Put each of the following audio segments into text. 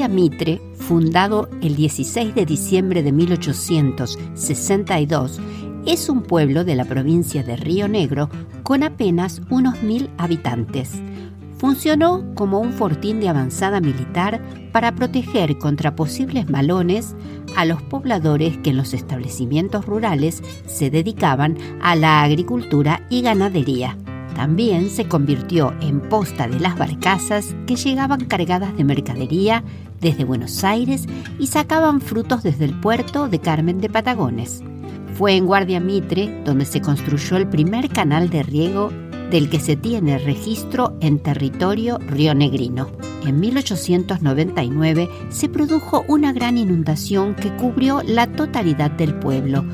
Guardia Mitre, fundado el 16 de diciembre de 1862, es un pueblo de la provincia de Río Negro con apenas unos mil habitantes. Funcionó como un fortín de avanzada militar para proteger contra posibles malones a los pobladores que en los establecimientos rurales se dedicaban a la agricultura y ganadería. También se convirtió en posta de las barcazas que llegaban cargadas de mercadería desde Buenos Aires y sacaban frutos desde el puerto de Carmen de Patagones. Fue en Guardia Mitre donde se construyó el primer canal de riego del que se tiene registro en territorio rionegrino. En 1899 se produjo una gran inundación que cubrió la totalidad del pueblo,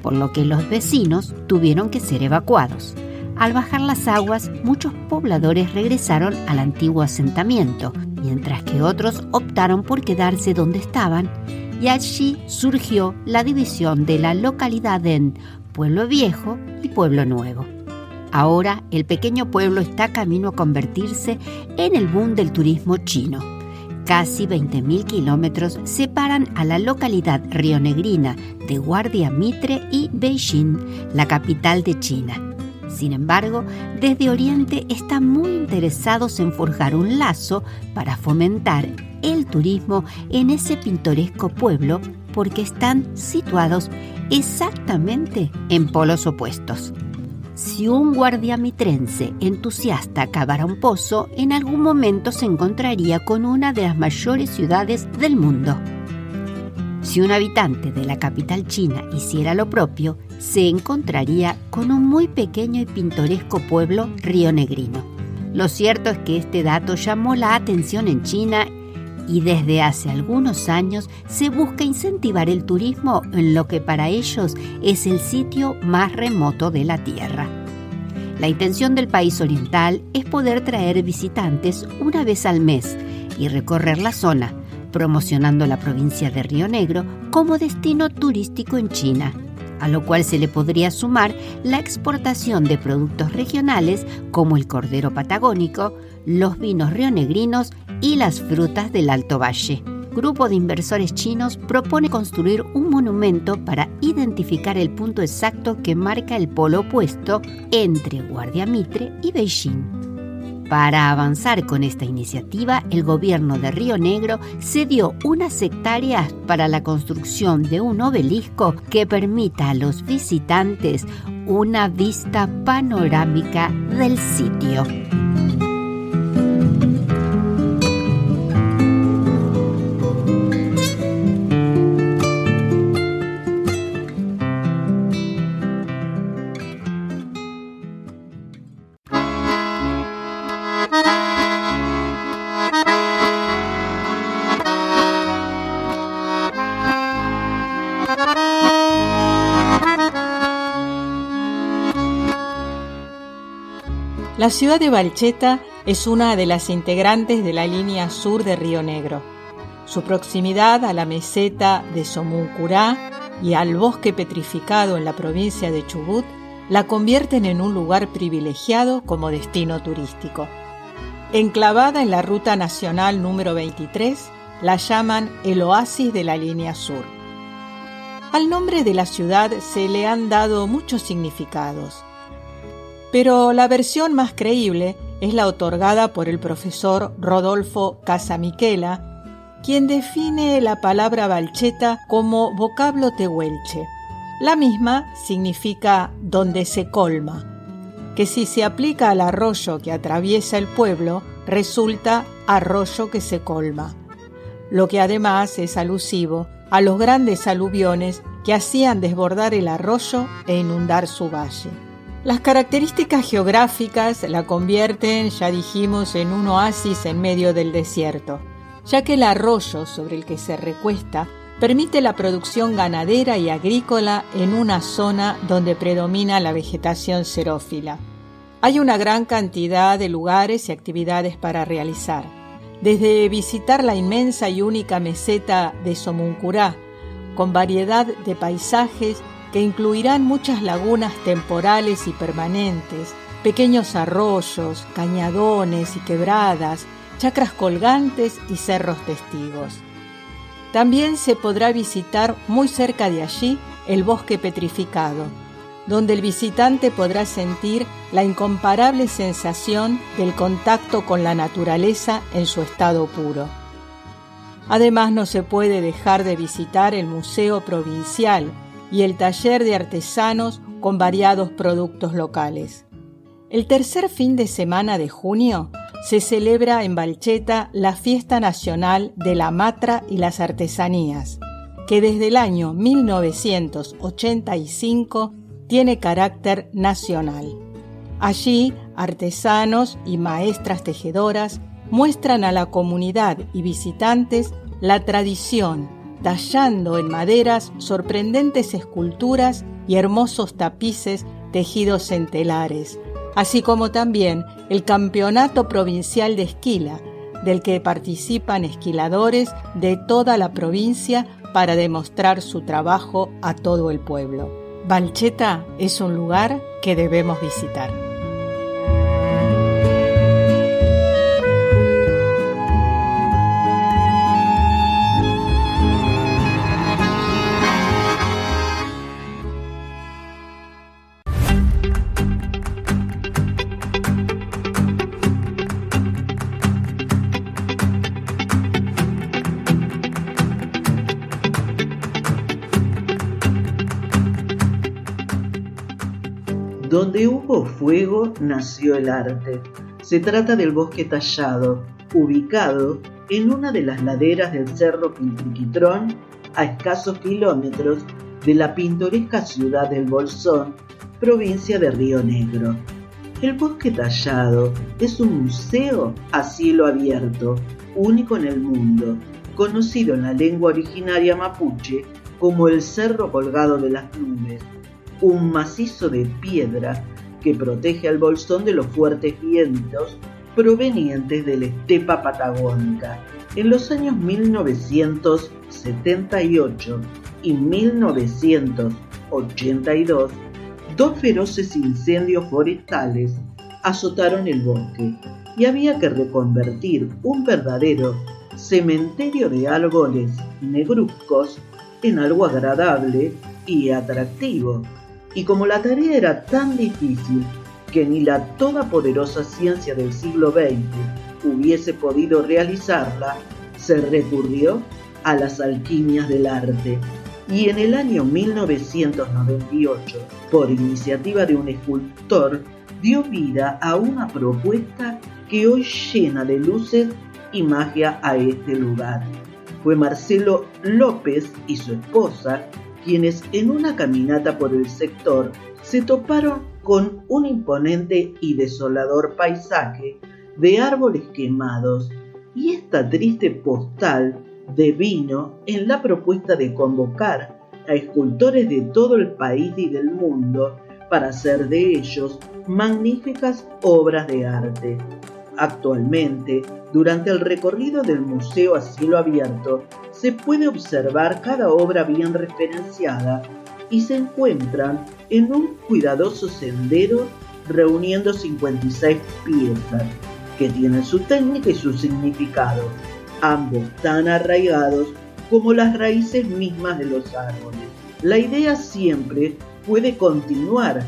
por lo que los vecinos tuvieron que ser evacuados. Al bajar las aguas, muchos pobladores regresaron al antiguo asentamiento, mientras que otros optaron por quedarse donde estaban y allí surgió la división de la localidad en Pueblo Viejo y Pueblo Nuevo. Ahora el pequeño pueblo está camino a convertirse en el boom del turismo chino. Casi 20.000 kilómetros separan a la localidad rionegrina de Guardia Mitre y Beijing, la capital de China. Sin embargo, desde Oriente están muy interesados en forjar un lazo para fomentar el turismo en ese pintoresco pueblo porque están situados exactamente en polos opuestos. Si un guardiamitrense entusiasta cavara un pozo, en algún momento se encontraría con una de las mayores ciudades del mundo. Si un habitante de la capital china hiciera lo propio, se encontraría con un muy pequeño y pintoresco pueblo rionegrino. Lo cierto es que este dato llamó la atención en China y desde hace algunos años se busca incentivar el turismo en lo que para ellos es el sitio más remoto de la Tierra. La intención del país oriental es poder traer visitantes una vez al mes y recorrer la zona, promocionando la provincia de Río Negro como destino turístico en China, a lo cual se le podría sumar la exportación de productos regionales como el cordero patagónico, los vinos rionegrinos y las frutas del Alto Valle. Grupo de inversores chinos propone construir un monumento para identificar el punto exacto que marca el polo opuesto entre Guardia Mitre y Beijing. Para avanzar con esta iniciativa, el gobierno de Río Negro cedió unas hectáreas para la construcción de un obelisco que permita a los visitantes una vista panorámica del sitio. La ciudad de Balcheta es una de las integrantes de la línea sur de Río Negro. Su proximidad a la meseta de Somuncurá y al bosque petrificado en la provincia de Chubut la convierten en un lugar privilegiado como destino turístico. Enclavada en la ruta nacional número 23, la llaman el oasis de la línea sur. Al nombre de la ciudad se le han dado muchos significados pero la versión más creíble es la otorgada por el profesor Rodolfo Casamiquela, quien define la palabra balcheta como vocablo tehuelche. La misma significa donde se colma, que si se aplica al arroyo que atraviesa el pueblo, resulta arroyo que se colma, lo que además es alusivo a los grandes aluviones que hacían desbordar el arroyo e inundar su valle. Las características geográficas la convierten, ya dijimos, en un oasis en medio del desierto, ya que el arroyo sobre el que se recuesta permite la producción ganadera y agrícola en una zona donde predomina la vegetación xerófila. Hay una gran cantidad de lugares y actividades para realizar, desde visitar la inmensa y única meseta de Somuncurá, con variedad de paisajes que incluirán muchas lagunas temporales y permanentes, pequeños arroyos, cañadones y quebradas, chacras colgantes y cerros testigos. También se podrá visitar muy cerca de allí el bosque petrificado, donde el visitante podrá sentir la incomparable sensación del contacto con la naturaleza en su estado puro. Además no se puede dejar de visitar el Museo Provincial y el taller de artesanos con variados productos locales. El tercer fin de semana de junio se celebra en Balcheta la Fiesta Nacional de la Matra y las Artesanías, que desde el año 1985 tiene carácter nacional. Allí, artesanos y maestras tejedoras muestran a la comunidad y visitantes la tradición, tallando en maderas sorprendentes esculturas y hermosos tapices tejidos en telares, así como también el Campeonato Provincial de Esquila, del que participan esquiladores de toda la provincia para demostrar su trabajo a todo el pueblo. Balcheta es un lugar que debemos visitar. Donde hubo fuego nació el arte. Se trata del bosque tallado, ubicado en una de las laderas del cerro Quintriquitrón, a escasos kilómetros de la pintoresca ciudad del Bolsón, provincia de Río Negro. El bosque tallado es un museo a cielo abierto, único en el mundo, conocido en la lengua originaria mapuche como el Cerro Colgado de las Nubes un macizo de piedra que protege al bolsón de los fuertes vientos provenientes de la estepa patagónica. En los años 1978 y 1982, dos feroces incendios forestales azotaron el bosque y había que reconvertir un verdadero cementerio de árboles negruzcos en algo agradable y atractivo y como la tarea era tan difícil que ni la todopoderosa ciencia del siglo XX hubiese podido realizarla, se recurrió a las alquimias del arte. Y en el año 1998, por iniciativa de un escultor, dio vida a una propuesta que hoy llena de luces y magia a este lugar. Fue Marcelo López y su esposa quienes en una caminata por el sector se toparon con un imponente y desolador paisaje de árboles quemados y esta triste postal devino en la propuesta de convocar a escultores de todo el país y del mundo para hacer de ellos magníficas obras de arte. Actualmente, durante el recorrido del museo a cielo abierto, se puede observar cada obra bien referenciada y se encuentran en un cuidadoso sendero reuniendo 56 piezas que tienen su técnica y su significado, ambos tan arraigados como las raíces mismas de los árboles. La idea siempre puede continuar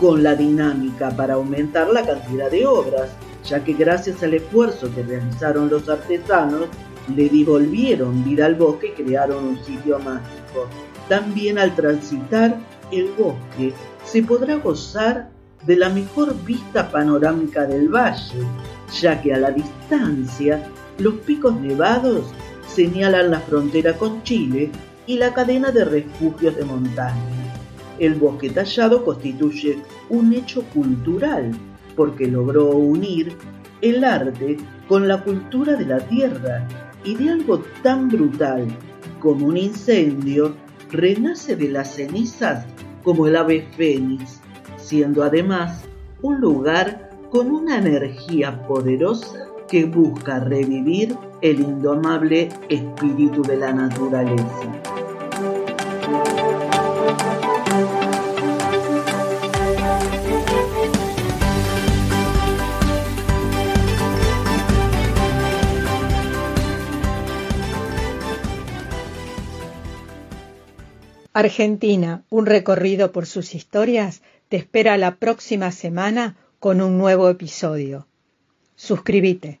con la dinámica para aumentar la cantidad de obras, ya que gracias al esfuerzo que realizaron los artesanos, le devolvieron vida al bosque y crearon un sitio mágico. También al transitar el bosque se podrá gozar de la mejor vista panorámica del valle, ya que a la distancia los picos nevados señalan la frontera con Chile y la cadena de refugios de montaña. El bosque tallado constituye un hecho cultural porque logró unir el arte con la cultura de la tierra y de algo tan brutal como un incendio renace de las cenizas como el ave fénix, siendo además un lugar con una energía poderosa que busca revivir el indomable espíritu de la naturaleza. Argentina, un recorrido por sus historias, te espera la próxima semana con un nuevo episodio. Suscríbete.